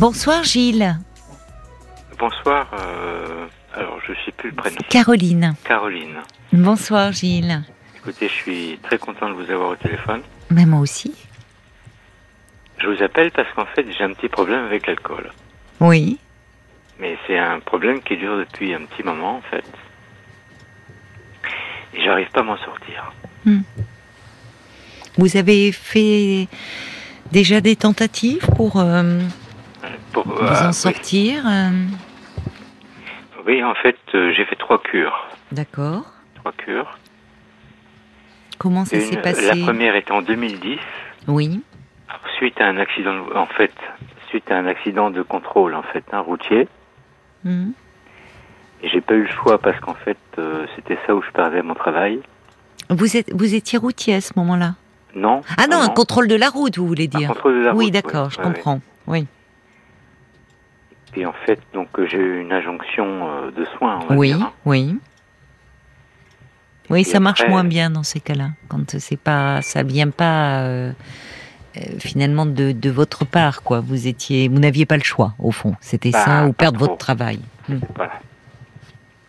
Bonsoir Gilles. Bonsoir. euh, alors, je sais plus le prénom. Caroline. Caroline. Bonsoir Gilles. Écoutez, je suis très content de vous avoir au téléphone. Mais moi aussi. Je vous appelle parce qu'en fait, j'ai un petit problème avec l'alcool. Oui. Mais c'est un problème qui dure depuis un petit moment, en fait. Et j'arrive pas à m'en sortir. Vous avez fait déjà des tentatives pour euh, Pour, vous euh, en oui. sortir euh, Oui, en fait, euh, j'ai fait trois cures. D'accord. Trois cures. Comment ça s'est passé la première était en 2010, Oui. suite à un accident, de- en fait, suite à un accident de contrôle, en fait, un routier. Mhm. Et j'ai pas eu le choix parce qu'en fait, euh, c'était ça où je perdais mon travail. Vous êtes vous étiez routier à ce moment-là? Non. Ah non, un contrôle de la route, vous voulez Un dire contrôle de la Oui, route, d'accord, je ouais, ouais. comprends. Oui. Et en fait, donc euh, j'ai eu une injonction euh, de soins. On va Oui, dire, hein. oui. Oui, Et ça marche moins bien dans ces cas-là, quand c'est pas, ça vient pas euh, euh, finalement de, de votre part, quoi. Vous étiez, vous n'aviez pas le choix, au fond. C'était Bah, ça ou perdre trop. votre travail. Hmm. Voilà.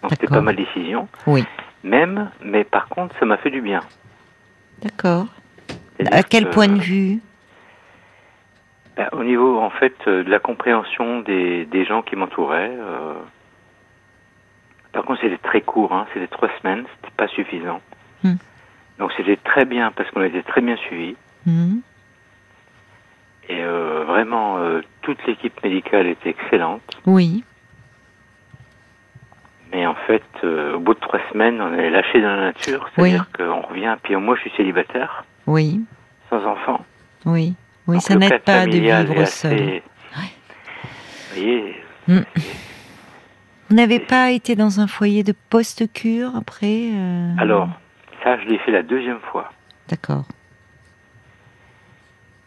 Donc c'était pas ma décision. Oui. Même, mais par contre, ça m'a fait du bien. D'accord. À quel que, point de vue? Bah, Au niveau, en fait, euh, de la compréhension des, des gens qui m'entouraient. euh, Par contre, c'était très court, hein, c'était trois semaines, c'était pas suffisant. Hmm. Donc c'était très bien parce qu'on était très bien suivis. Hmm. Et euh, vraiment, euh, toute l'équipe médicale était excellente. Oui. Mais en fait, euh, au bout de trois semaines, on est lâché dans la nature. C'est-à-dire qu'on revient. Puis moi, je suis célibataire, Oui. sans enfant. Oui. Oui, Donc, ça n'aide pas de vivre seul. assez- Vous voyez, Vous n'avez pas été dans un foyer de post-cure après euh, alors, ça, je l'ai fait la deuxième fois. D'accord.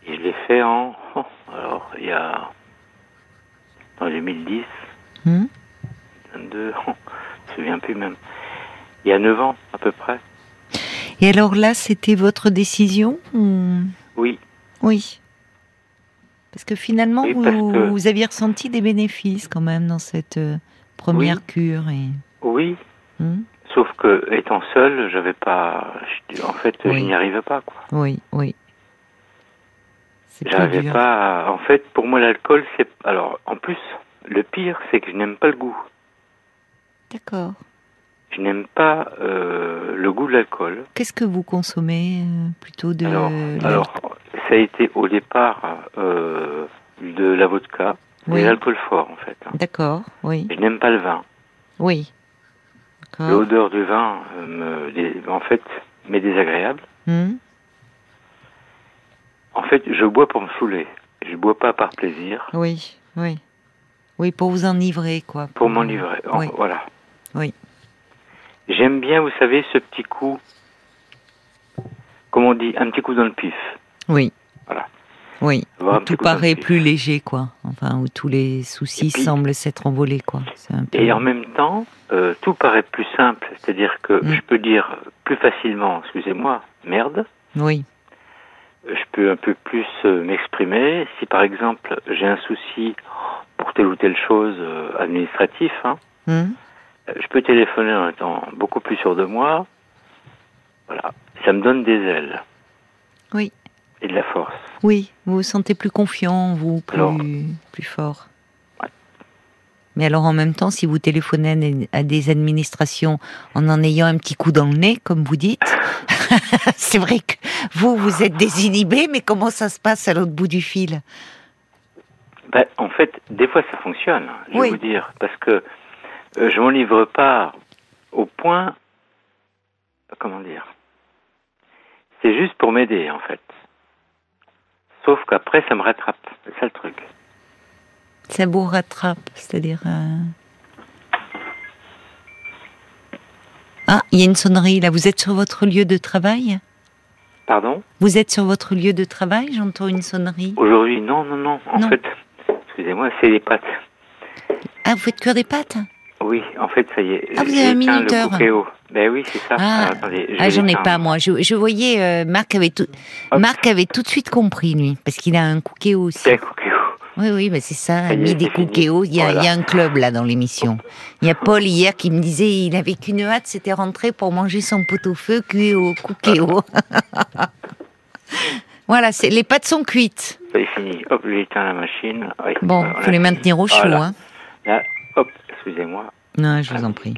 Et je l'ai fait en. oh, alors, il y a. En 2010, Hmm. 22, oh, je me souviens plus même. Il y a 9 ans, à peu près. Et alors là, c'était votre décision ou- Oui, Oui. Parce que finalement, Oui, vous, parce que- vous aviez ressenti des bénéfices quand même dans cette euh, première Oui. cure. Et... oui. Hmm? Sauf que, étant seul, j'avais pas. je- En fait, Oui. je n'y arrivais pas, quoi. Oui, oui. J'arrivais pas. à- En fait, pour moi, l'alcool, c'est. Alors, en plus, le pire, c'est que je n'aime pas le goût. D'accord. Je n'aime pas euh, le goût de l'alcool. Qu'est-ce que vous consommez euh, plutôt de Alors, alors, ça a été au départ euh, de la vodka, Oui. et l'alcool fort, en fait. hein. D'accord, oui, Je n'aime pas le vin. oui. L'odeur du vin, euh, me, en fait, m'est désagréable. Hmm En fait, je bois pour me saouler. Je bois pas par plaisir, Oui, oui. Oui, pour vous enivrer, quoi. pour m'enivrer. En- Oui. Voilà. Oui. J'aime bien, vous savez, ce petit coup, comme on dit, un petit coup dans le pif. Oui. Voilà. Oui. Tout paraît plus léger, quoi. Enfin, où tous les soucis puis- semblent s'être envolés, quoi. C'est un peu... Et en même temps, euh, tout paraît plus simple. C'est-à-dire que Mm. je peux dire plus facilement, excusez-moi, merde. Oui, Je peux un peu plus euh, m'exprimer. Si par exemple j'ai un souci pour telle ou telle chose euh, administratif, hein, Hmm euh, je peux téléphoner en étant beaucoup plus sûr de moi. Voilà, ça me donne des ailes Oui. Et de la force. Oui, vous vous sentez plus confiant, vous, plus, Alors- plus fort. Ouais. Mais alors en même temps, si vous téléphonez à des administrations en en ayant un petit coup dans le nez, comme vous dites, c'est vrai que vous, vous êtes désinhibé, mais comment ça se passe à l'autre bout du fil? Ben, en fait, des fois ça fonctionne, je Oui. vais vous dire, parce que euh, je m'en livre pas au point, comment dire, c'est juste pour m'aider en fait. Sauf qu'après ça me rattrape, c'est ça le truc. Ça vous rattrape, c'est-à-dire... euh, Ah, il y a une sonnerie là. Vous êtes sur votre lieu de travail? Pardon? Vous êtes sur votre lieu de travail J'entends une sonnerie. Aujourd'hui, non, non, non. En Non. fait, excusez-moi, c'est les pâtes. Ah, vous faites cuire des pâtes Oui, en fait, ça y est. Ah, vous avez un minuteur. Ben oui, c'est ça. Ah. Attendez, je Ah, j'en ai pas moi. Je, je voyais euh, Marc avait tout. Hop. Marc avait tout de suite compris lui, parce qu'il a un cookéo aussi. C'est un cookéo. Oui, oui, mais c'est ça, Ça y est, midi c'est fini. cookéo. Il y, a, Voilà. il y a un club là dans l'émission. Il y a Paul hier qui me disait il avait qu'une hâte, c'était rentrer pour manger son pot-au-feu cuit au cookéo. voilà, c'est les pâtes sont cuites. C'est fini. Hop, j'éteins la machine. Oui, Bon, on a faut les maintenir au chaud. Voilà. Hein. Là, excusez-moi. Non, je vous en prie.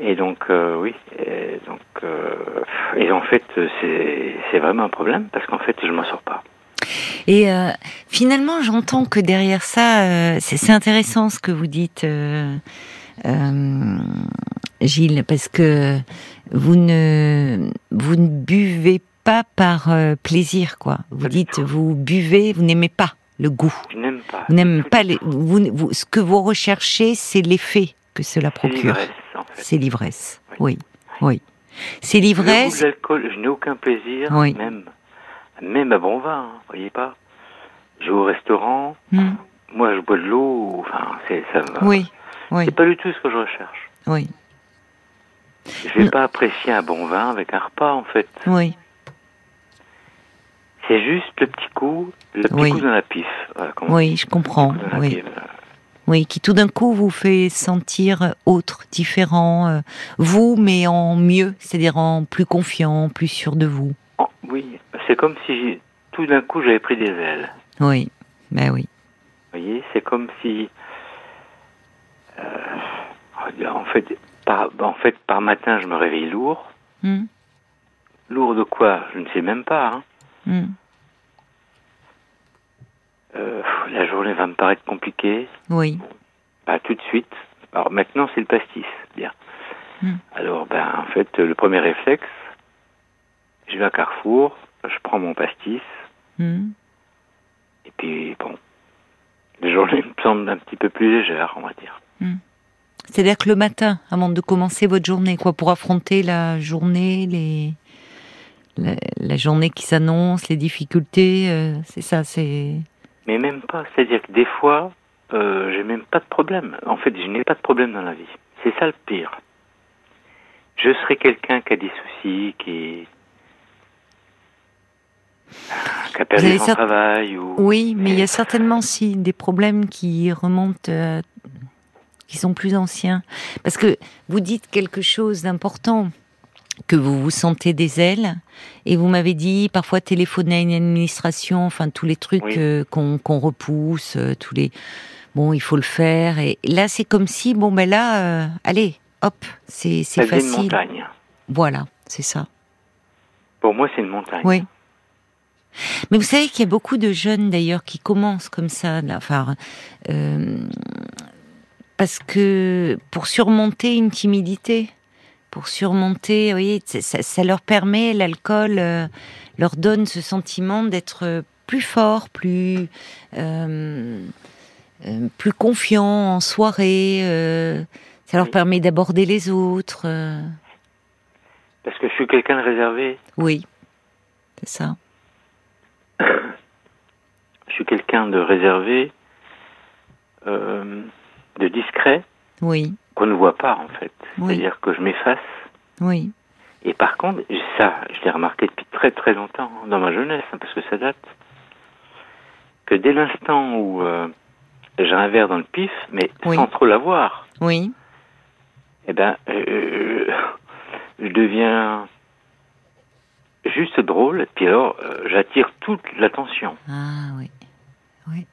Et donc, euh, oui. Et donc, euh, et en fait, c'est vraiment un problème parce qu'en fait, je m'en sors pas. Et euh, finalement, j'entends que derrière ça, c'est intéressant ce que vous dites, Gilles, parce que vous ne vous ne buvez pas par plaisir, quoi. Vous dites, vous buvez, vous n'aimez pas le goût. Je n'aime pas. Vous n'aimez pas les, vous, vous- ce que vous recherchez, c'est l'effet que cela C'est procure. l'ivresse, en fait. C'est l'ivresse. Oui. Oui, oui. C'est l'ivresse. l'alcool, je n'ai aucun plaisir, Oui. même, même à bon vin, hein, voyez pas. Je vais au restaurant, Hmm, moi je bois de l'eau, enfin, c'est ça. me- Oui, oui, C'est pas du tout ce que je recherche. oui, Je vais Non. pas apprécier un bon vin avec un repas, en fait. oui. C'est juste le petit coup, le petit Oui. coup dans la pif. Voilà, Oui, je comprends. Oui. pif, voilà. Oui, qui tout d'un coup vous fait sentir autre, différent, euh, vous, mais en mieux, c'est-à-dire en plus confiant, plus sûr de vous. Oh, oui, c'est comme si tout d'un coup j'avais pris des ailes. Oui, ben oui. Vous voyez, c'est comme si, euh, en fait, par, en fait, par matin, je me réveille lourd. Hmm, Lourd de quoi? Je ne sais même pas. hein. Hmm. Euh, la journée va me paraître compliquée. Oui, Pas tout de suite. Alors maintenant, c'est le pastis. Bien. Hmm. Alors, ben, en fait, le premier réflexe, je vais à Carrefour, je prends mon pastis, hmm. et puis, bon, la journée me semble un petit peu plus légère, on va dire. C'est-à-dire que le matin, avant de commencer votre journée, quoi, pour affronter la journée, les la, la journée qui s'annonce, les difficultés, euh, c'est ça, c'est. Mais même pas. C'est-à-dire que des fois, euh, j'ai même pas de problème. En fait, je n'ai pas de problème dans la vie. C'est ça le pire. Je serais quelqu'un qui a des soucis, qui, qui a perdu son cert- travail ou. Oui, mais il y a certainement si des problèmes qui remontent, euh, qui sont plus anciens. Parce que vous dites quelque chose d'important, que vous vous sentez des ailes, et vous m'avez dit parfois téléphoner à une administration, enfin tous les trucs Oui. euh, qu'on qu'on repousse, euh, tous les bon, il faut le faire. Et là, c'est comme si bon ben là, euh, allez, hop, c'est c'est devient une facile. montagne. Voilà, c'est ça. Pour moi, c'est une montagne. Oui. Mais vous savez qu'il y a beaucoup de jeunes d'ailleurs qui commencent comme ça, là, enfin, euh, parce que pour surmonter une timidité, pour surmonter, voyez, ça, ça- leur permet, l'alcool euh, leur donne ce sentiment d'être plus fort, plus euh, euh, plus confiant en soirée. ça leur Oui. permet d'aborder les autres. Parce que je suis quelqu'un de réservé. oui, c'est ça. Je suis quelqu'un de réservé, de discret, Oui, qu'on ne voit pas en fait. Oui. C'est-à-dire que je m'efface. oui. Et par contre, ça, je l'ai remarqué depuis très très longtemps, hein, dans ma jeunesse, hein, parce que ça date, que dès l'instant où euh, j'ai un verre dans le pif, mais Oui. sans trop l'avoir, Oui, eh ben, euh, je deviens juste drôle, et puis alors, euh, j'attire toute l'attention. Ah oui, oui,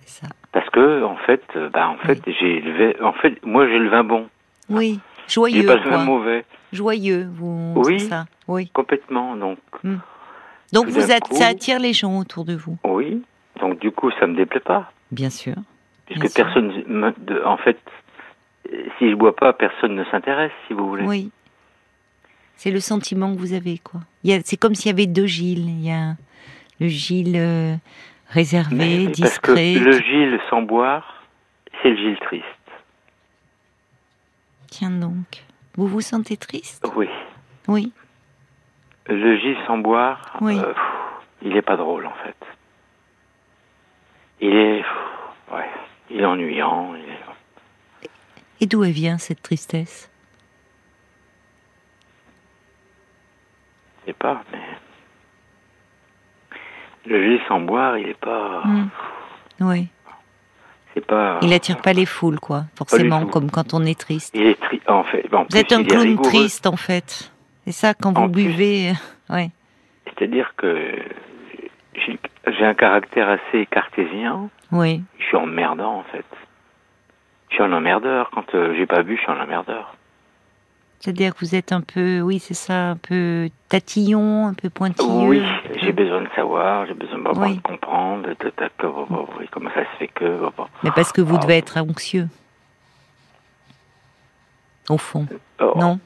c'est ça. Parce que, en fait, euh, bah, en fait, j'ai en fait, moi, j'ai le vin bon. Oui, J'ai joyeux, pas le vin mauvais, Joyeux, vous. Oui. ça. Oui. complètement. Donc, Donc Tout vous coup- ça attire les gens autour de vous. oui. Donc, du coup, ça me déplaît pas. Bien sûr. Puisque Bien sûr. personne, me- de- en fait, euh, si je bois pas, personne ne s'intéresse, si vous voulez. Oui. C'est le sentiment que vous avez, quoi. C'est comme s'il y avait deux Gilles. Il y a le Gilles euh, réservé, Mais- mais parce que discret. le Gilles sans boire, c'est le Gilles triste. Tiens donc. Vous vous sentez triste? Oui. Oui. Le Gilles sans boire, Oui. euh, pff, il est pas drôle en fait. Il est, pff, ouais, il est ennuyant. il est- Et d'où elle vient cette tristesse? Je sais pas, mais le Gilles sans boire, il est pas. Hmm. Oui. C'est pas. Il attire pas les foules, quoi, forcément, comme quand on est triste. Il est en fait. en Vous plus, êtes un clown rigoureux. triste, en fait. C'est ça, quand vous plus- buvez. Ouais. C'est-à-dire que j'ai j'ai un caractère assez cartésien. Oui. Je suis emmerdant, en fait. Je suis un emmerdeur. Quand euh, j'ai pas bu, je suis un emmerdeur. C'est-à-dire que vous êtes un peu, oui, c'est ça, un peu tatillon, un peu pointilleux. Oui, j'ai besoin de savoir, j'ai besoin de, Oui. de comprendre, de, de- comment ça se fait que. Mais parce que vous Ah. devez être anxieux. Au fond. Oh, Non?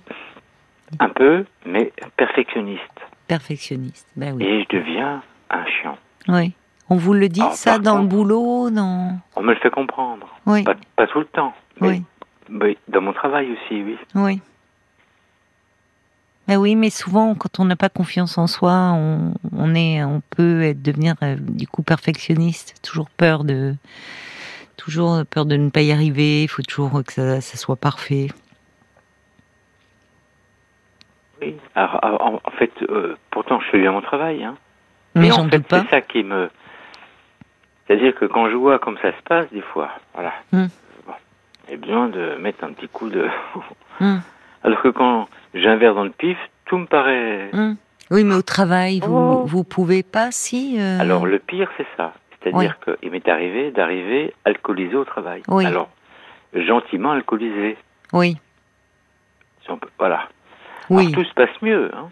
Un peu, mais perfectionniste. Perfectionniste. Ben oui. Et je deviens un chiant. Oui. On vous le dit, Ah, ça, dans le boulot, dans. On me le fait comprendre. Oui. Pas, pas tout le temps. Mais, Oui. mais dans mon travail aussi, oui. Oui. Ben oui, mais souvent, quand on n'a pas confiance en soi, on, on est, on peut être, devenir euh, du coup perfectionniste. Toujours peur de, toujours peur de ne pas y arriver. Il faut toujours que ça, ça soit parfait. oui. Alors, alors, en, en fait, euh, pourtant, je fais bien mon travail. Hein. Mais en j'en fait, c'est ça qui me. C'est-à-dire que quand je vois comme ça se passe, des fois, voilà. Hmm. Bon, j'ai besoin de mettre un petit coup de. Hum, Alors que quand verre dans le pif, tout me paraît. hum. Oui, mais au travail, vous, Oh. vous pouvez pas, si. euh, Alors le pire, c'est ça. C'est-à-dire qu'il m'est arrivé d'arriver alcoolisé au travail. Oui. Alors, gentiment alcoolisé. Oui, si on peut- Voilà. oui, Alors, tout se passe mieux. Hein.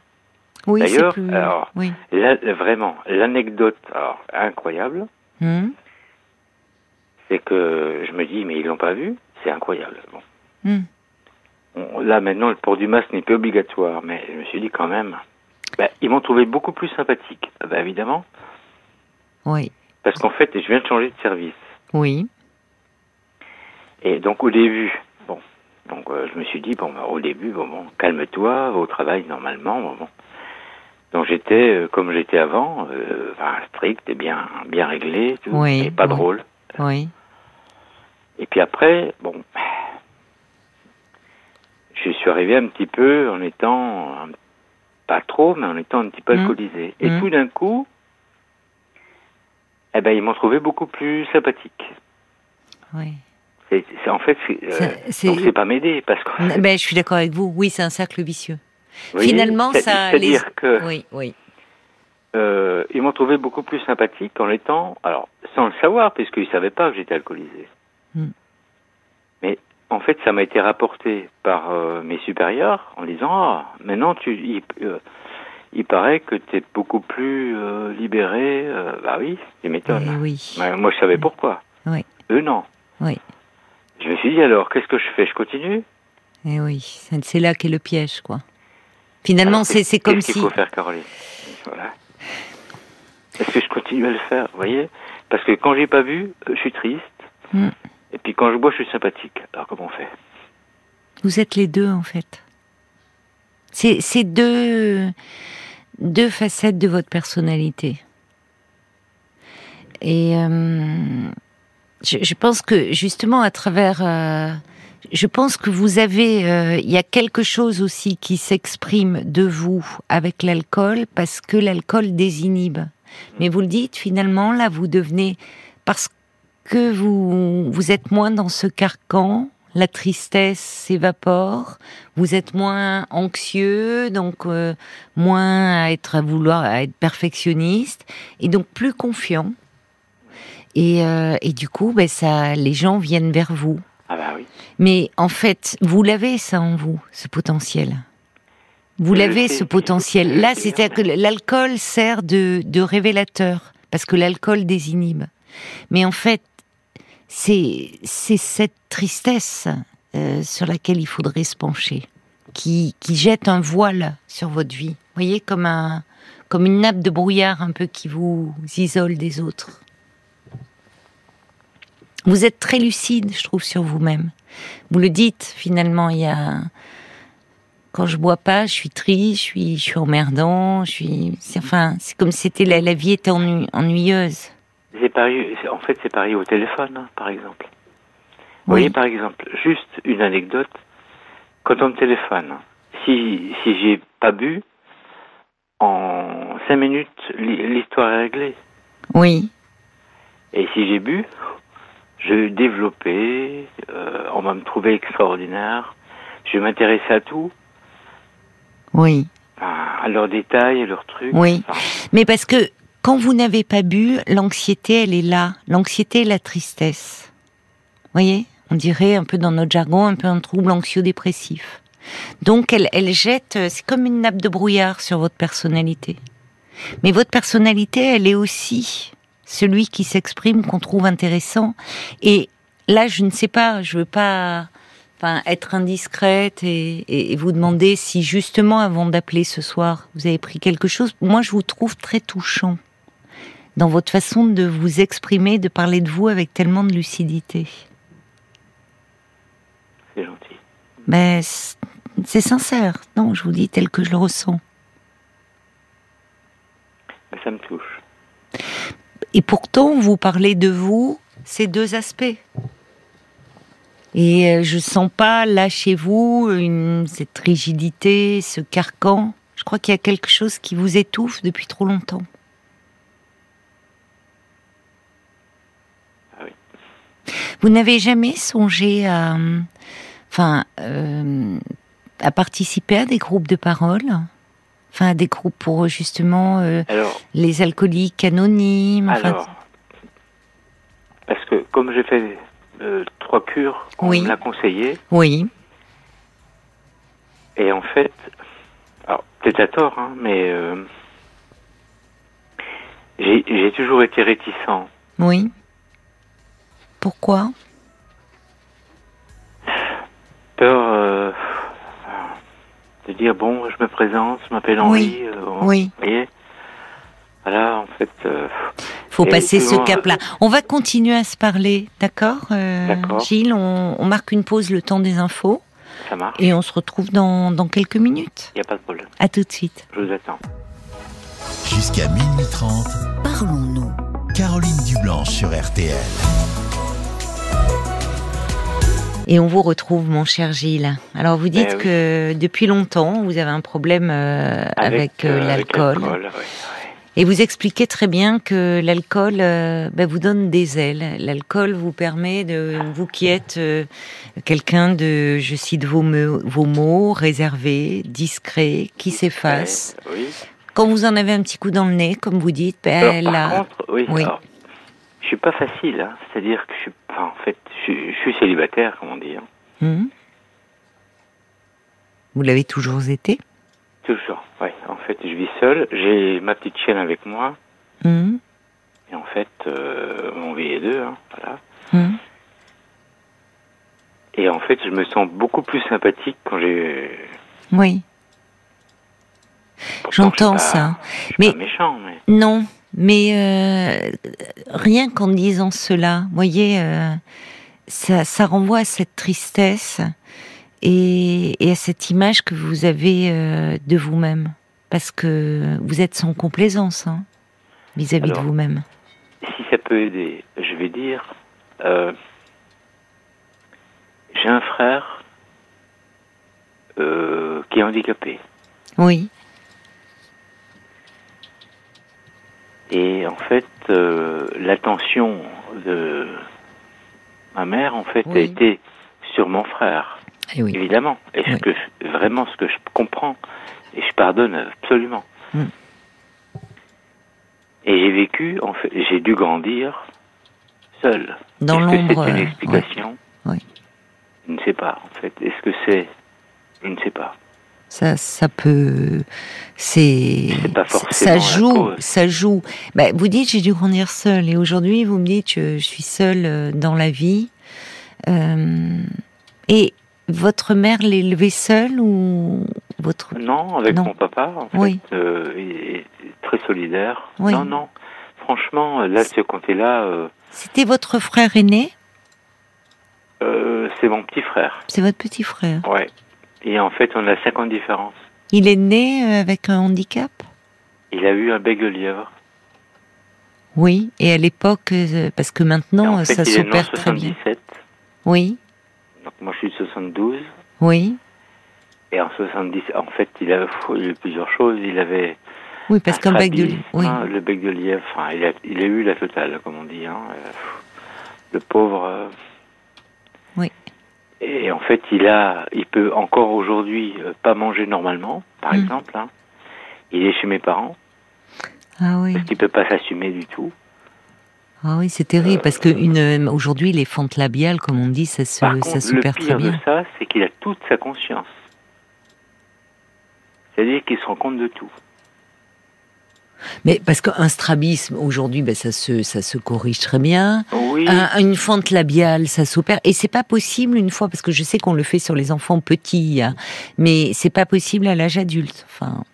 oui, c'est d'ailleurs, plus. alors- Oui. Vraiment, l'anecdote alors, incroyable, Hum, c'est que je me dis, mais ils l'ont pas vu C'est incroyable. Bon. hum. On- là, maintenant, le port du masque n'est plus obligatoire, mais je me suis dit quand même, ben, ils m'ont trouvé beaucoup plus sympathique. Ah ben, évidemment, Oui, parce qu'en fait, je viens de changer de service. oui, Et donc au début, bon, donc euh, je me suis dit bon, bah, au début, bon, bon, calme-toi, va au travail normalement, bon, bon. Donc j'étais euh, comme j'étais avant, euh, enfin, strict et bien, bien réglé, tout, Oui, et pas oui. drôle. oui. Et puis après, bon, je suis arrivé un petit peu en étant un- pas trop, mais en étant un petit peu Mhm. alcoolisé. Et Mhm. tout d'un coup, eh ben ils m'ont trouvé beaucoup plus sympathique. oui. C'est, c'est- en fait, c'est, euh, c'est- donc c'est pas m'aider parce que N- Ben, je suis d'accord avec vous. Oui, c'est un cercle vicieux. Finalement, c'est- ça. C'est-à-dire les- que Oui, oui. euh, ils m'ont trouvé beaucoup plus sympathique en étant, alors sans le savoir, puisqu'ils ne savaient pas que j'étais alcoolisé. Hmm. Mais en fait, ça m'a été rapporté par euh, mes supérieurs en disant, ah, maintenant tu, il, euh, il paraît que tu es beaucoup plus euh, libéré. Bah oui, tu m'étonnes. Eh oui. Ouais, moi, je savais pourquoi. Oui. Eux, non. Oui. Je me suis dit alors, qu'est-ce que je fais Je continue? Eh oui, c'est là qu'est le piège, quoi. Finalement, c'est comme Qu'est-ce si. qu'il faut faire, Caroline? Voilà. Est-ce que je continue à le faire Vous voyez? Parce que quand j'ai pas bu, euh, je suis triste. Hmm. Et puis quand je bois, je suis sympathique. Alors comment on fait? Vous êtes les deux, en fait. C'est deux, deux facettes de votre personnalité. Et euh, je, je pense que justement à travers, euh, je pense que vous avez, euh, il y a quelque chose aussi qui s'exprime de vous avec l'alcool parce que l'alcool désinhibe. Mais vous le dites finalement là, vous devenez parce que vous vous êtes moins dans ce carcan. La tristesse s'évapore, vous êtes moins anxieux, donc euh, moins à être à vouloir à être perfectionniste, et donc plus confiant. Et, euh, et du coup, ben ça, les gens viennent vers vous. Ah bah oui. Mais en fait, vous l'avez ça en vous, ce potentiel. Vous Je l'avez ce potentiel. Là, c'est-à-dire que l'alcool sert de, de révélateur, parce que l'alcool désinhibe. Mais en fait, c'est cette tristesse euh, sur laquelle il faudrait se pencher, qui, qui jette un voile sur votre vie. Vous voyez, comme un comme une nappe de brouillard un peu qui vous isole des autres. Vous êtes très lucide, je trouve, sur vous-même. Vous le dites, finalement, il y a quand je bois pas, je suis triste, je suis, je suis emmerdant, je suis, enfin, c'est comme si c'était la, vie était ennu- ennuyeuse. C'est pareil, en fait, c'est pareil au téléphone, hein, par exemple. Vous Oui. voyez, par exemple, juste une anecdote. Quand on me téléphone, si, si j'ai pas bu, en cinq minutes, l'hi- l'histoire est réglée. Oui, Et si j'ai bu, je vais développer, euh, on va me trouver extraordinaire, je vais m'intéresser à tout, Oui. à leurs détails, à leurs trucs. Oui. Enfin, Mais parce que quand vous n'avez pas bu, l'anxiété, elle est là. L'anxiété et la tristesse. voyez? On dirait un peu dans notre jargon, un peu un trouble anxio-dépressif. Donc, elle, elle jette, euh, c'est comme une nappe de brouillard sur votre personnalité. Mais votre personnalité, elle est aussi celui qui s'exprime, qu'on trouve intéressant. Et là, je ne sais pas, je veux pas enfin, être indiscrète et vous demander si justement, avant d'appeler ce soir, vous avez pris quelque chose. Moi, je vous trouve très touchant dans votre façon de vous exprimer, de parler de vous avec tellement de lucidité. c'est gentil. Mais c'est c'est sincère, non, je vous dis tel que je le ressens. Mais ça me touche. Et pourtant, vous parlez de vous, ces deux aspects. Et euh, je sens pas là chez vous une, cette rigidité, ce carcan. Je crois qu'il y a quelque chose qui vous étouffe depuis trop longtemps. Ah oui. Vous n'avez jamais songé à, euh, enfin, euh, à participer à des groupes de parole, enfin, à des groupes pour justement euh, Alors, les alcooliques anonymes. Enfin, alors, parce que comme j'ai fait euh, trois cures, on Oui. me l'a conseillé, oui, et en fait, alors peut-être à tort, hein, mais j'ai toujours été réticent. oui. Pourquoi? Peur euh, de dire bon, je me présente, je m'appelle Henri. Oui. euh, Oui. Vous voyez Voilà, en fait. euh, Faut passer ce cap-là. On va continuer à se parler, d'accord euh, D'accord. Gilles, on, on marque une pause le temps des infos ça marche, et on se retrouve dans, dans quelques minutes. il n'y a pas de problème. À tout de suite. Je vous attends. Jusqu'à minuit 30, Parlons-nous. Caroline Dublanche sur RTL. Et on vous retrouve, mon cher Gilles. Alors, vous dites Eh oui. que depuis longtemps, vous avez un problème euh, avec, euh, euh, avec l'alcool. Et vous expliquez très bien que l'alcool euh, ben, vous donne des ailes. L'alcool vous permet de, vous qui êtes quelqu'un de, je cite vos, me- vos mots, réservé, discret, qui s'efface. Quand vous en avez un petit coup dans le nez, comme vous dites, ben, là, contre, oui, Oui. alors, je suis pas facile, hein. c'est-à-dire que je suis, en fait, je, suis- je suis célibataire, comme on dit, hein. hmm vous l'avez toujours été? toujours. Ouais, en fait, je vis seul, j'ai ma petite chienne avec moi, hmm et en fait, euh, on vit les deux, hein, voilà. hmm Et en fait, je me sens beaucoup plus sympathique quand j'ai. Oui, J'entends pas- ça. Je suis Mais- pas méchant, mais. non, mais euh, rien qu'en disant cela, vous voyez, euh, ça, ça renvoie à cette tristesse et, et à cette image que vous avez euh, de vous-même, parce que vous êtes sans complaisance hein, vis-à-vis de vous-même. Si ça peut aider, je vais dire, j'ai un frère qui est handicapé. Oui, Et en fait, euh, l'attention de ma mère, en fait, a été sur mon frère, et oui, évidemment. Et ce que je- vraiment ce que je comprends et je pardonne absolument. Mm. Et j'ai vécu, en fait, j'ai dû grandir seul. dans Est-ce que l'ombre. c'est une euh, explication? Je ne sais pas, en fait. Est-ce que c'est? Je ne sais pas. Ça, ça peut, c'est, ça joue, ça joue. Ben, vous dites j'ai dû grandir seul et aujourd'hui vous me dites je, je suis seule euh, dans la vie. Euh, et votre mère l'élevait seule ou votre Non, avec Non. mon papa, en fait, Oui. euh, il est très solidaire. Oui. Non, non. Franchement, là, ce côté-là, euh, C'était votre frère aîné? euh, c'est mon petit frère. C'est votre petit frère. Ouais. Et en fait, on a 5 ans de différence. Il est né euh, avec un handicap? Il a eu un bec de lièvre. Oui. Et à l'époque, euh, parce que maintenant en fait, ça il est né en s'opère très bien. 77. Oui, Donc moi, je suis de 72. oui, Et en 70, en fait, il a eu plusieurs choses. Il avait Oui, parce un qu'un bec de lièvre. Oui. hein, le bec de lièvre, enfin, il a, il a eu la totale, comme on dit. Hein. Euh, Le pauvre. euh, Oui. Et en fait, il a, il peut encore aujourd'hui euh, pas manger normalement, par Mm. exemple. hein. Il est chez mes parents Ah oui. parce qu'il peut pas s'assumer du tout. Ah oui, c'est terrible parce que une euh, aujourd'hui les fentes labiales, comme on dit, ça se Par ça se le perd très de ça, c'est qu'il a toute sa conscience. C'est-à-dire qu'il se rend compte de tout. Mais parce qu'un strabisme aujourd'hui, ben, ça se ça se corrige très bien. Oui. Un- une fente labiale, ça s'opère et c'est pas possible une fois parce que je sais qu'on le fait sur les enfants petits, hein, mais c'est pas possible à l'âge adulte. Enfin,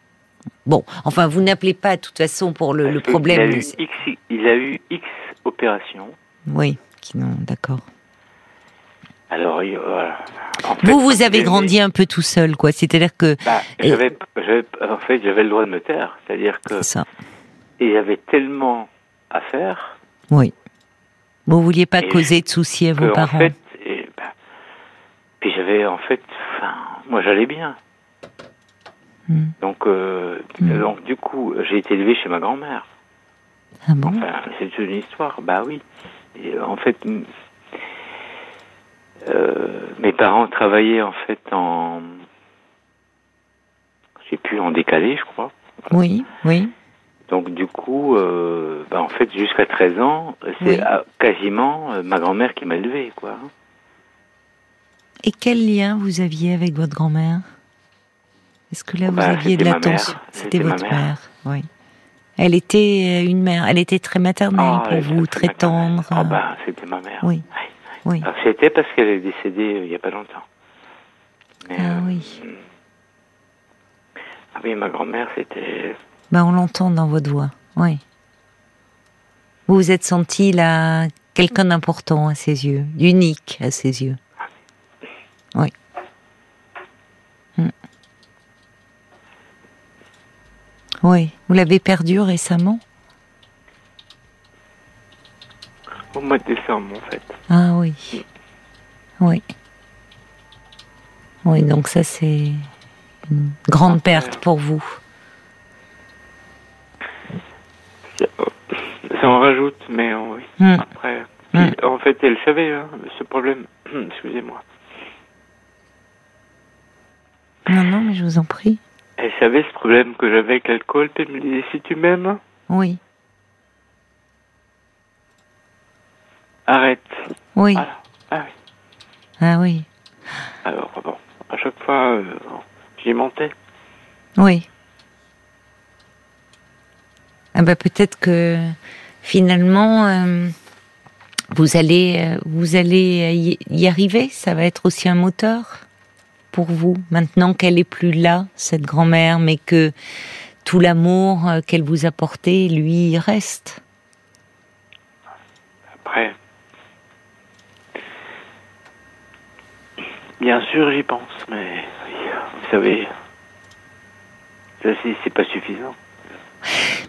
bon, enfin vous n'appelez pas de toute façon pour le, problème. Il a, eu X, il a eu X opérations. Oui, qui non, d'accord. Alors. En fait, Vous vous avez j'avais- grandi un peu tout seul, quoi. C'est-à-dire que Bah, Et- j'avais, j'avais- en fait, j'avais le droit de me taire. C'est-à-dire que ça. il y avait tellement à faire Oui. Vous vouliez pas Et causer de soucis à que, vos en parents. fait, et, bah, puis j'avais, en fait, enfin, moi j'allais bien. Hmm. Donc, euh, Hmm. donc, du coup, j'ai été élevé chez ma grand-mère. Ah bon? Enfin, c'est une histoire. Bah oui. Et, euh, en fait, euh, mes parents travaillaient en fait en, je sais plus, en décalé, je crois. Oui, oui. Donc du coup, euh, bah, en fait, jusqu'à 13 ans, c'est Oui. quasiment euh, ma grand-mère qui m'a élevé, quoi. Et quel lien vous aviez avec votre grand-mère? Est-ce que là vous Bah, aviez de l'attention? C'était votre mère. mère, oui. Elle était euh, une mère, elle était très maternelle Ah, pour vous, très tendre. Ah euh, bah, c'était ma mère. Oui, oui. C'était parce qu'elle est décédée euh, il y a pas longtemps. Mais, Ah euh, oui. ah oui, ma grand-mère, c'était Bah, on l'entend dans votre voix, oui. Vous vous êtes senti là quelqu'un d'important à ses yeux, unique à ses yeux. Oui. Hmm. Oui, vous l'avez perdu récemment? Au mois de décembre, en fait. Ah oui. Oui. Oui, donc ça c'est une grande perte pour vous. Ça en rajoute, mais euh, oui. Hmm. Après, Hmm. en fait, elle savait hein, ce problème. Excusez-moi. Non, non, mais je vous en prie. Elle savait ce problème que j'avais avec l'alcool, puis elle me disait si tu m'aimes, Oui, arrête. oui. Ah oui. Ah oui, Alors, bon, à chaque fois, euh, j'y montais. oui. Ah bah peut-être que finalement euh, vous allez euh, vous allez y, arriver. Ça va être aussi un moteur pour vous maintenant qu'elle est plus là, cette grand-mère, mais que tout l'amour euh, qu'elle vous apportait, lui, il reste. Après, bien sûr, j'y pense, mais vous savez, ça, c'est pas suffisant.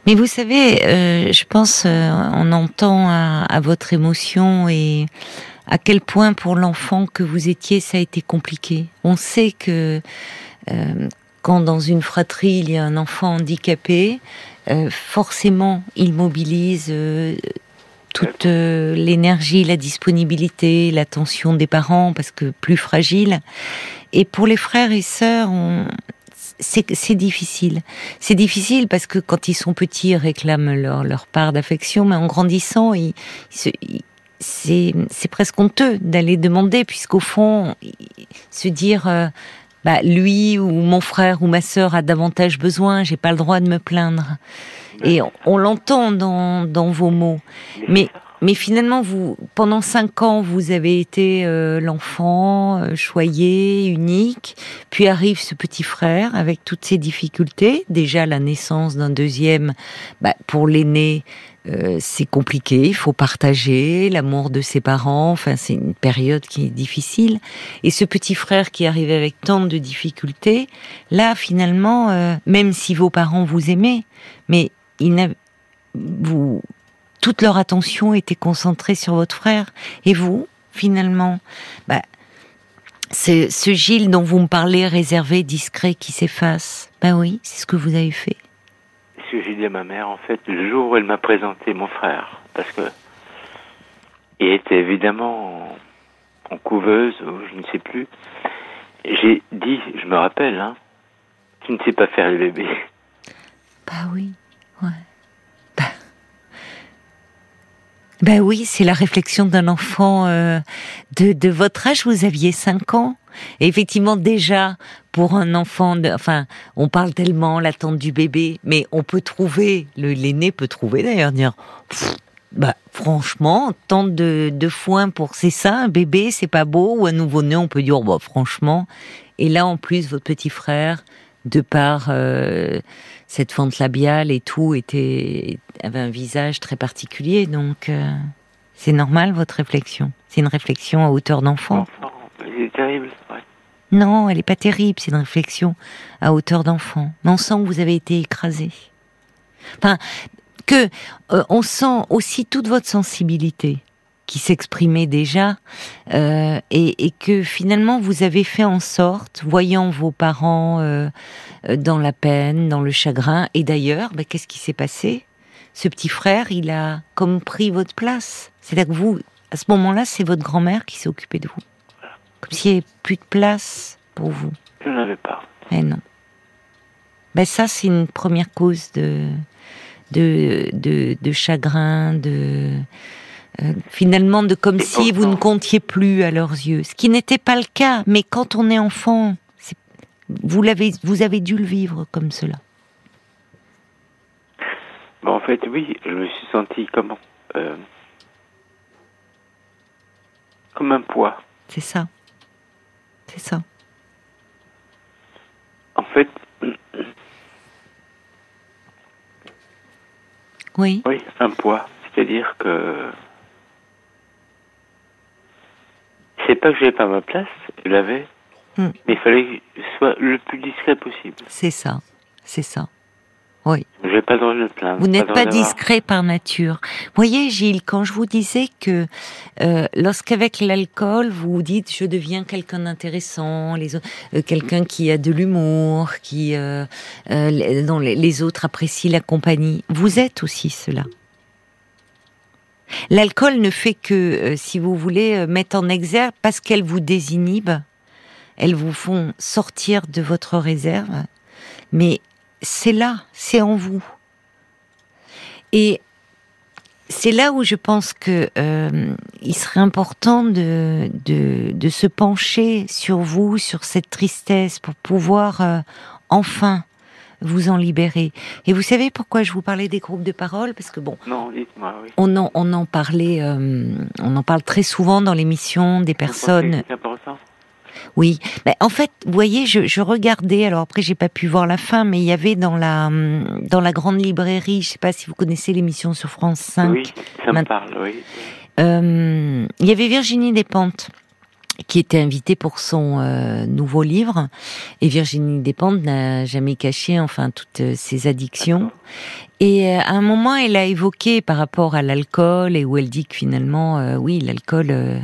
Mais vous savez, euh, je pense, euh, on entend à, votre émotion et à quel point pour l'enfant que vous étiez, ça a été compliqué. On sait que euh, quand dans une fratrie il y a un enfant handicapé, forcément il mobilise toute euh, l'énergie, la disponibilité, l'attention des parents parce que plus fragile. Et pour les frères et sœurs, c'est difficile. C'est difficile parce que quand ils sont petits, ils réclament leur, leur part d'affection, mais en grandissant, ils, c'est presque honteux d'aller demander, puisqu'au fond, se dire, euh, bah, lui ou mon frère ou ma sœur a davantage besoin, j'ai pas le droit de me plaindre. Et on, on l'entend dans, dans vos mots. Mais, mais finalement, vous, pendant cinq ans, vous avez été euh, l'enfant euh, choyé, unique. Puis arrive ce petit frère avec toutes ses difficultés. Déjà, la naissance d'un deuxième, bah, pour l'aîné, euh, c'est compliqué. Il faut partager l'amour de ses parents. Enfin, c'est une période qui est difficile. Et ce petit frère qui arrive avec tant de difficultés, là, finalement, euh, même si vos parents vous aimaient, mais ils n'avaient- vous, toute leur attention était concentrée sur votre frère. Et vous, finalement, bah, c'est ce Gilles dont vous me parlez, réservé, discret, qui s'efface. Ben oui, c'est ce que vous avez fait. ce que j'ai dit à ma mère, en fait, le jour où elle m'a présenté mon frère, parce que il était évidemment en, en couveuse, ou je ne sais plus. J'ai dit, je me rappelle, hein, tu ne sais pas faire les bébés. Bah oui, ouais. Bah oui, c'est la réflexion d'un enfant euh, de, de votre âge. Vous aviez 5 ans. Et effectivement, déjà, pour un enfant, de, enfin, on parle tellement l'attente du bébé, mais on peut trouver, l'aîné peut trouver d'ailleurs, dire, bah, franchement, tant de, de foin pour c'est ça, un bébé, c'est pas beau, ou un nouveau-né, on peut dire, bah, franchement. Et là, en plus, votre petit frère, de par euh, cette fente labiale et tout, était avait un visage très particulier, donc euh, c'est normal votre réflexion. C'est une réflexion à hauteur d'enfant. Enfant, c'est terrible, ouais. Non, elle est pas terrible, c'est une réflexion à hauteur d'enfant. Mais on sent que vous avez été écrasé. Enfin, que euh, on sent aussi toute votre sensibilité qui s'exprimait déjà euh, et, et que finalement vous avez fait en sorte, voyant vos parents euh, euh, dans la peine, dans le chagrin, et d'ailleurs, bah, qu'est-ce qui s'est passé? Ce petit frère, il a comme pris votre place. C'est-à-dire que vous, à ce moment-là, c'est votre grand-mère qui s'est occupée de vous. Comme s'il n'y avait plus de place pour vous. Je n'avais pas. Eh non. Ben ça, c'est une première cause de, de, de, de chagrin, de euh, finalement de comme si vous ne comptiez plus à leurs yeux. Ce qui n'était pas le cas, mais quand on est enfant, vous l'avez, vous avez dû le vivre comme cela. En fait, oui, je me suis senti comment euh, Comme un poids. C'est ça. C'est ça. En fait, Oui. oui, un poids. C'est-à-dire que. C'est pas que j'avais pas ma place, je l'avais, Hmm. mais il fallait que je sois le plus discret possible. C'est ça. C'est ça. Je n'ai pas le me plaindre. Vous n'êtes le pas discret par nature. Voyez, Gilles, quand je vous disais que euh, lorsqu'avec l'alcool, vous dites je deviens quelqu'un d'intéressant, les euh, quelqu'un qui a de l'humour, qui euh, les- dont les, les autres apprécient la compagnie, vous êtes aussi cela. L'alcool ne fait que, euh, si vous voulez, euh, mettre en exergue parce qu'elle vous désinhibe, elles vous font sortir de votre réserve, mais c'est là, c'est en vous. Et c'est là où je pense que euh, il serait important de, de, se pencher sur vous, sur cette tristesse, pour pouvoir enfin vous en libérer. Et vous savez pourquoi je vous parlais des groupes de parole? Parce que bon, Non, dites-moi, oui. on en, on en parlait, euh, on en parle très souvent dans l'émission des personnes oui, mais en fait, vous voyez, je, je regardais. Alors après, j'ai pas pu voir la fin, mais il y avait dans la hum, dans la grande librairie, je sais pas si vous connaissez l'émission sur France 5. Oui, ça me parle, oui. euh, il y avait Virginie Despentes qui était invitée pour son euh, nouveau livre. Et Virginie Despentes n'a jamais caché, enfin, toutes euh, ses addictions. Et euh, à un moment, elle a évoqué par rapport à l'alcool et où elle dit que finalement, euh, oui, l'alcool, euh,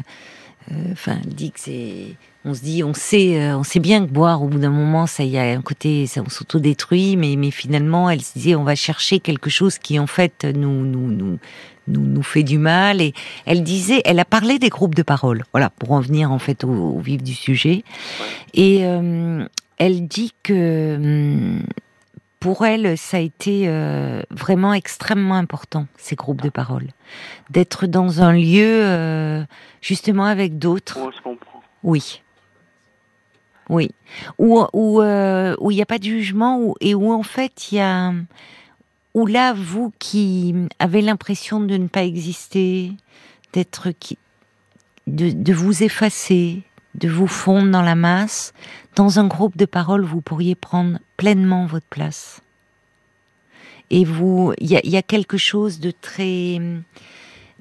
enfin, elle dit que c'est, on se dit, on sait, euh, on sait bien que boire au bout d'un moment, ça y a un côté, ça on s'autodétruit, mais mais finalement, elle se disait, on va chercher quelque chose qui en fait nous nous nous nous, nous fait du mal. Et elle disait, elle a parlé des groupes de parole, voilà, pour en venir en fait au, au vif du sujet. Et euh, elle dit que hum, pour elle, ça a été euh, vraiment extrêmement important, ces groupes de parole. D'être dans un lieu, euh, justement, avec d'autres. On se comprend. Oui. Oui. Où où euh, où il n'y a pas de jugement où, et où en fait il y a où là vous qui avez l'impression de ne pas exister, d'être qui de, de vous effacer, de vous fondre dans la masse, dans un groupe de parole vous pourriez prendre pleinement votre place. Et vous il y a, il y a quelque chose de très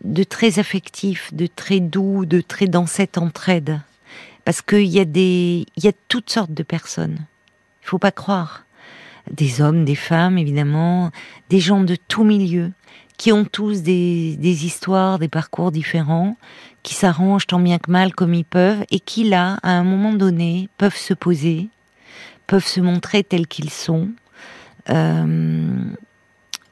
de très affectif, de très doux, de très dans cette entraide parce qu'il y a des, il y a toutes sortes de personnes. Il faut pas croire. Des hommes, des femmes, évidemment, des gens de tout milieu, qui ont tous des, des histoires, des parcours différents, qui s'arrangent tant bien que mal comme ils peuvent, et qui là, à un moment donné, peuvent se poser, peuvent se montrer tels qu'ils sont, euh,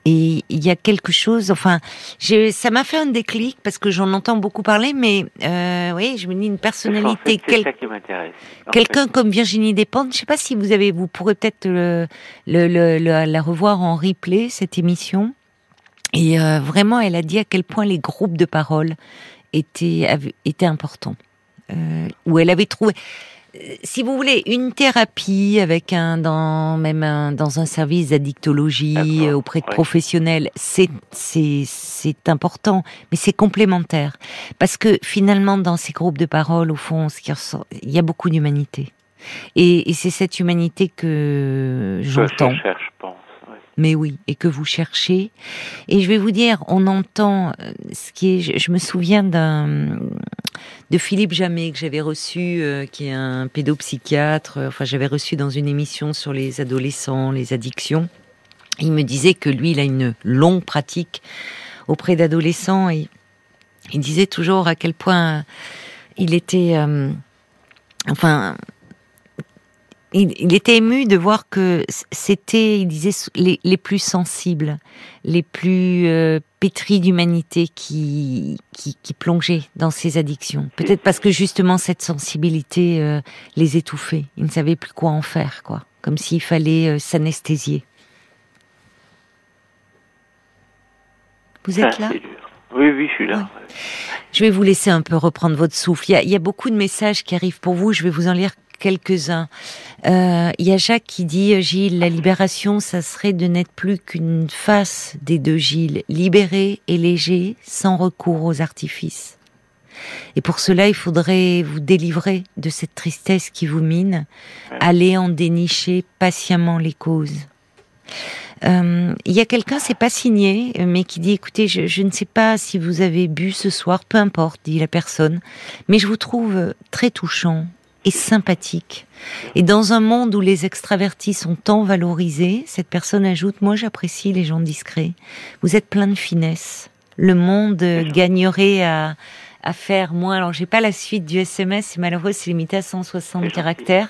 Et il y a quelque chose, enfin, ça m'a fait un déclic parce que j'en entends beaucoup parler, mais euh, oui, je me dis une personnalité, quel... ça qui m'intéresse. quelqu'un comme Virginie Despentes. Je sais pas si vous avez, vous pourrez peut-être le, le, le, la revoir en replay cette émission. Et euh, vraiment, elle a dit à quel point les groupes de parole étaient étaient importants. Euh, où elle avait trouvé si vous voulez, une thérapie avec un dans même un, dans un service d'addictologie euh, auprès de professionnels, c'est c'est c'est important, mais c'est complémentaire. Parce que finalement dans ces groupes de parole, au fond, ce qui ressort, il y a beaucoup d'humanité. Et, et c'est cette humanité que j'entends. Je cherche, pense mais oui, et que vous cherchez. Et je vais vous dire, on entend euh, ce qui est. Je, me souviens d'un de Philippe Jamet que j'avais reçu, euh, qui est un pédopsychiatre. Enfin, j'avais reçu dans une émission sur les adolescents, les addictions. Il me disait que lui, il a une longue pratique auprès d'adolescents et il disait toujours à quel point il était, euh, enfin, il, était ému de voir que c'était, il disait, les, les, plus sensibles, les plus euh, pétris d'humanité qui, qui, qui, plongeaient dans ces addictions. Peut-être parce que justement cette sensibilité euh, les étouffait. Ils ne savaient plus quoi en faire, quoi. Comme s'il fallait euh, s'anesthésier. Vous êtes là? Oui, oui, je suis là. Je vais vous laisser un peu reprendre votre souffle. Il y, a, il y, a, beaucoup de messages qui arrivent pour vous. Je vais vous en lire quelques-uns. Euh, il y a Jacques qui dit, Gilles, la libération, ça serait de n'être plus qu'une face des deux Gilles, libéré et léger, sans recours aux artifices. Et pour cela, il faudrait vous délivrer de cette tristesse qui vous mine, aller en dénicher patiemment les causes. Euh, il y a quelqu'un, c'est pas signé, mais qui dit écoutez, je, je, ne sais pas si vous avez bu ce soir, peu importe, dit la personne, mais je vous trouve très touchant, et sympathique. Et dans un monde où les extravertis sont tant valorisés, cette personne ajoute, moi j'apprécie les gens discrets. Vous êtes plein de finesse. Le monde gagnerait à, à faire moins. Alors j'ai pas la suite du SMS, c'est malheureux, c'est limité à 160 caractères.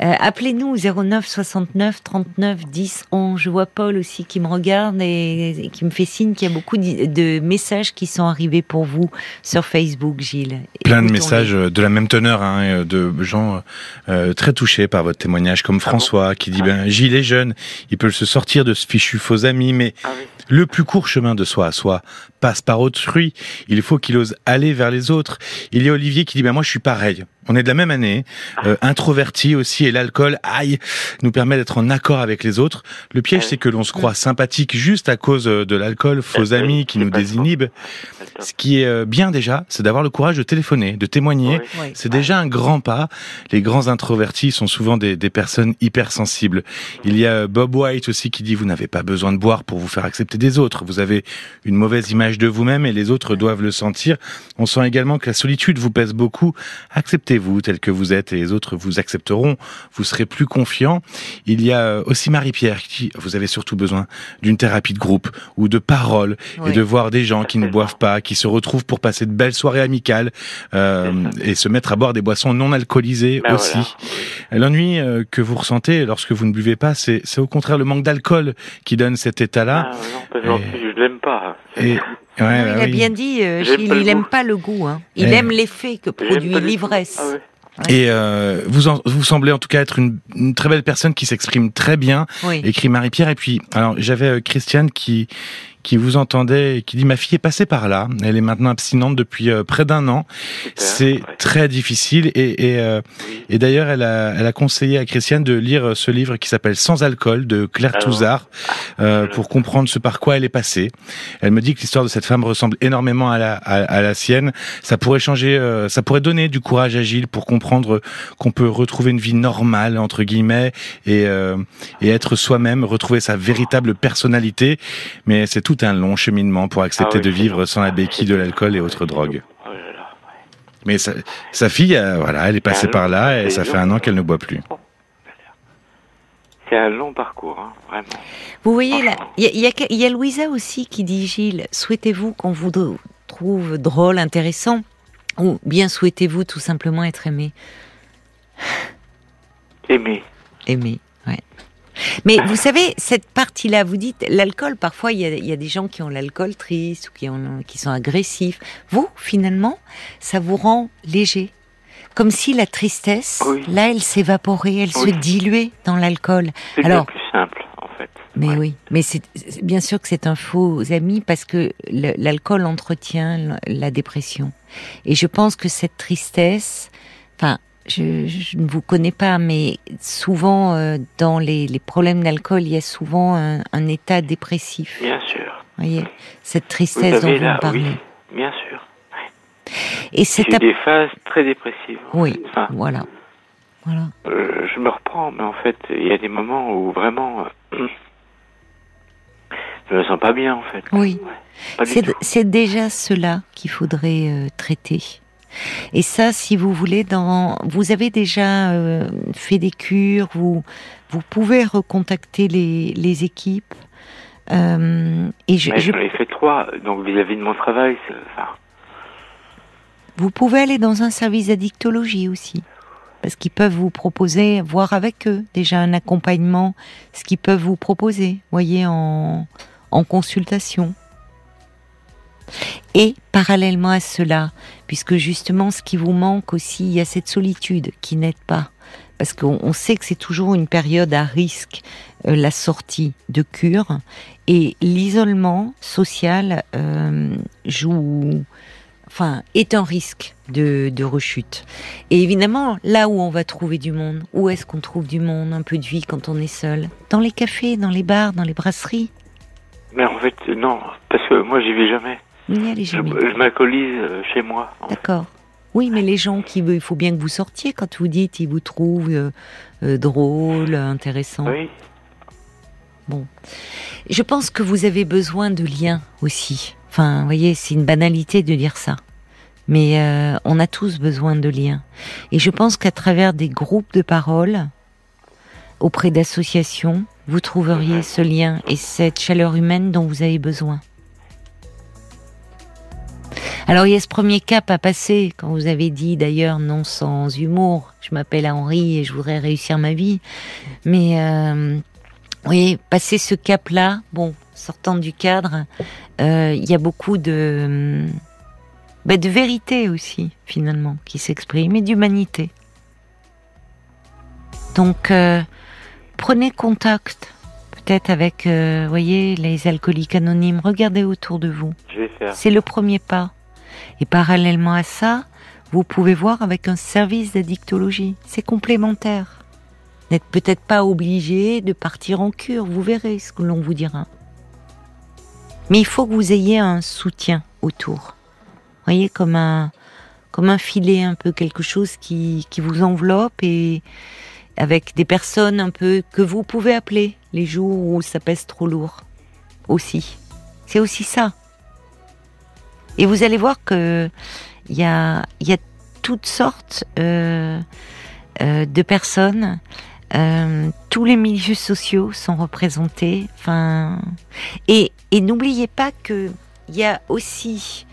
Euh, appelez-nous 09 69 39 10 11. Je vois Paul aussi qui me regarde et, qui me fait signe qu'il y a beaucoup de messages qui sont arrivés pour vous sur Facebook, Gilles. Plein de messages de la même teneur, hein, de gens euh, très touchés par votre témoignage, comme ah François qui dit ah. ben Gilles est jeune, il peut se sortir de ce fichu faux ami, mais ah le plus court chemin de soi à soi passe par autrui. Il faut qu'il ose aller vers les autres. Il y a Olivier qui dit ben moi je suis pareil. On est de la même année, euh, introverti aussi, et l'alcool, aïe, nous permet d'être en accord avec les autres. Le piège, c'est que l'on se croit sympathique juste à cause euh, de l'alcool, faux amis qui nous désinhibent. Ce qui est euh, bien déjà, c'est d'avoir le courage de téléphoner, de témoigner. C'est déjà un grand pas. Les grands introvertis sont souvent des, des personnes hypersensibles. Il y a Bob White aussi qui dit vous n'avez pas besoin de boire pour vous faire accepter des autres. Vous avez une mauvaise image de vous-même et les autres doivent le sentir. On sent également que la solitude vous pèse beaucoup. Acceptez-vous tel que vous êtes et les autres vous accepteront. Vous serez plus confiant. Il y a aussi Marie-Pierre qui dit vous avez surtout besoin d'une thérapie de groupe ou de parole et de voir des gens qui ne boivent pas, qui se retrouvent pour passer de belles soirées amicales euh, et se mettre à boire des boissons non alcoolisées ben aussi. L'ennui euh, que vous ressentez lorsque vous ne buvez pas, c'est au contraire le manque d'alcool qui donne cet état-là. Ah, non, je l'aime pas. Et, il a bien dit, euh, il n'aime pas le goût. Hein. Il aime l'effet que produit l'ivresse. Ah Et euh, vous, en, vous semblez en tout cas être une, une très belle personne qui s'exprime très bien, écrit Marie-Pierre. Et puis, alors j'avais euh, Christiane qui qui vous entendait et qui dit ma fille est passée par là. Elle est maintenant abstinente depuis euh, près d'un an. C'est très difficile et et, euh, et d'ailleurs elle a elle a conseillé à Christiane de lire ce livre qui s'appelle Sans alcool de Claire ah Touzard euh, pour comprendre ce par quoi elle est passée. Elle me dit que l'histoire de cette femme ressemble énormément à la à, la sienne. Ça pourrait changer, euh, ça pourrait donner du courage à Gilles pour comprendre qu'on peut retrouver une vie normale entre guillemets et et être soi-même, retrouver sa véritable personnalité. Mais c'est tout un long cheminement pour accepter ah de vivre sans la béquille de l'alcool et autres drogues. Oh Mais sa, fille, euh, voilà, elle est passée par là et ça fait un an qu'elle ne boit plus. C'est un long parcours, hein, vraiment. Vous voyez, il y, y, a Louisa aussi qui dit Gilles, souhaitez-vous qu'on vous trouve drôle, intéressant? Ou bien souhaitez-vous tout simplement être aimé? Aimé. Aimé. Mais vous savez, cette partie-là, vous dites l'alcool, parfois il y, a, il y a des gens qui ont l'alcool triste ou qui, ont, qui sont agressifs. Vous, finalement, ça vous rend léger. Comme si la tristesse, Oui. là, elle s'évaporait, elle se diluait dans l'alcool. C'est bien Alors, plus simple, en fait. mais Ouais. oui, mais c'est c'est- bien sûr que c'est un faux ami parce que le- l'alcool entretient la dépression. Et je pense que cette tristesse, enfin, je, je ne vous connais pas, mais souvent euh, dans les, les problèmes d'alcool, il y a souvent un, un état dépressif. Bien sûr. voyez, cette Vous tristesse dont avez vous là, me parlez. oui, bien sûr. Et c'est à- des phases très dépressives. oui. Enfin, voilà, voilà. euh, je me reprends, mais en fait, il y a des moments où vraiment, euh, je me sens pas bien, en fait. Oui. Ouais, c'est déjà cela qu'il faudrait euh, traiter. Et ça, si vous voulez, dans, vous avez déjà euh, fait des cures, vous, vous pouvez recontacter les, les équipes. Euh, et je, J'en ai fait trois, donc vis-à-vis de mon travail, enfin, vous pouvez aller dans un service d'addictologie aussi. Parce qu'ils peuvent vous proposer, voir avec eux déjà un accompagnement, ce qu'ils peuvent vous proposer, voyez, en, en consultation. Et parallèlement à cela, puisque justement ce qui vous manque aussi, il y a cette solitude qui n'aide pas. Parce qu'on on sait que c'est toujours une période à risque, euh, la sortie de cure, et l'isolement social euh, joue, enfin, est un risque de, de rechute. Et évidemment, là où on va trouver du monde, où est-ce qu'on trouve du monde, un peu de vie quand on est seul? Dans les cafés, dans les bars, dans les brasseries? mais en fait, non, parce que moi, j'y vais jamais. N'y allez Je, jamais. je m'alcoolise euh, chez moi. D'accord. Oui, mais les gens qui veulent, il faut bien que vous sortiez quand vous dites, ils vous trouvent euh, euh, drôle, intéressant. Oui, Je pense que vous avez besoin de liens aussi. Enfin, vous voyez, c'est une banalité de dire ça. Mais euh, on a tous besoin de liens. Et je pense qu'à travers des groupes de parole, auprès d'associations, vous trouveriez ce lien et cette chaleur humaine dont vous avez besoin. Alors il y a ce premier cap à passer, quand vous avez dit d'ailleurs non sans humour, je m'appelle Henri et je voudrais réussir ma vie. Mais euh, oui, passer ce cap-là, bon, sortant du cadre, euh, il y a beaucoup de, bah, de vérité aussi, finalement, qui s'exprime, et d'humanité. Donc, euh, prenez contact, peut-être avec, euh, voyez, les alcooliques anonymes, regardez autour de vous. je vais faire. C'est le premier pas. Et parallèlement à ça, vous pouvez voir avec un service d'addictologie. C'est complémentaire. Vous n'êtes peut-être pas obligé de partir en cure, vous verrez ce que l'on vous dira. Mais il faut que vous ayez un soutien autour. Vous voyez, comme un, comme un filet, un peu quelque chose qui, qui vous enveloppe et avec des personnes un peu que vous pouvez appeler les jours où ça pèse trop lourd. Aussi. C'est aussi ça. Et vous allez voir que il y a, toutes sortes euh, euh, de personnes. Euh, tous les milieux sociaux sont représentés. Enfin, et, et n'oubliez pas que il y a aussi,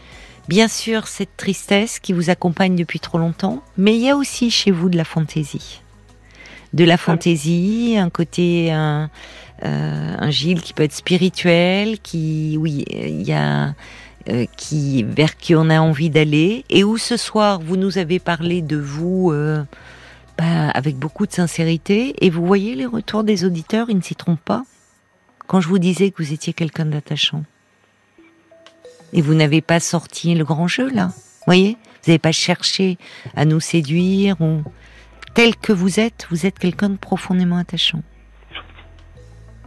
bien sûr, cette tristesse qui vous accompagne depuis trop longtemps, mais il y a aussi chez vous de la fantaisie, de la fantaisie, un côté, un, euh, un Gilles qui peut être spirituel, qui, oui, il y a euh, qui vers qui on a envie d'aller. Et où ce soir vous nous avez parlé de vous euh, bah, avec beaucoup de sincérité. Et vous voyez les retours des auditeurs ils ne s'y trompent pas. Quand je vous disais que vous étiez quelqu'un d'attachant. Et vous n'avez pas sorti le grand jeu là. Voyez? Vous n'avez pas cherché à nous séduire ou tel que vous êtes vous êtes quelqu'un de profondément attachant.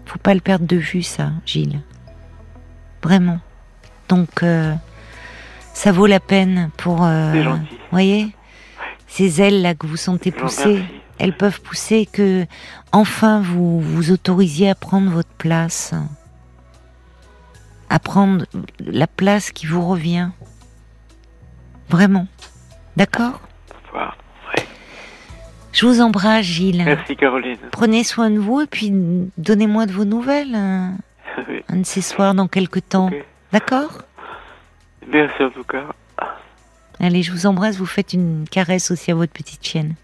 Faut pas le perdre de vue ça Gilles. Vraiment. Donc, euh, ça vaut la peine pour, euh, voyez, ces ailes là que vous sentez pousser, elles peuvent pousser que enfin vous vous autorisiez à prendre votre place, à prendre la place qui vous revient. Vraiment, d'accord? Je vous embrasse, Gilles. Merci Caroline. Prenez soin de vous et puis donnez-moi de vos nouvelles un, Oui. un de ces soirs dans quelques temps. D'accord? Merci en tout cas. Allez, je vous embrasse, vous faites une caresse aussi à votre petite chienne.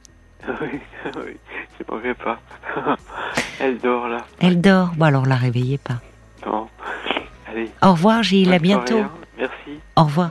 Oui, oui, je ne pas. Elle dort là. Elle dort. Bon, alors la réveillez pas. Non. Allez. Au revoir, Gilles. À bientôt. soirée, hein. Merci. Au revoir.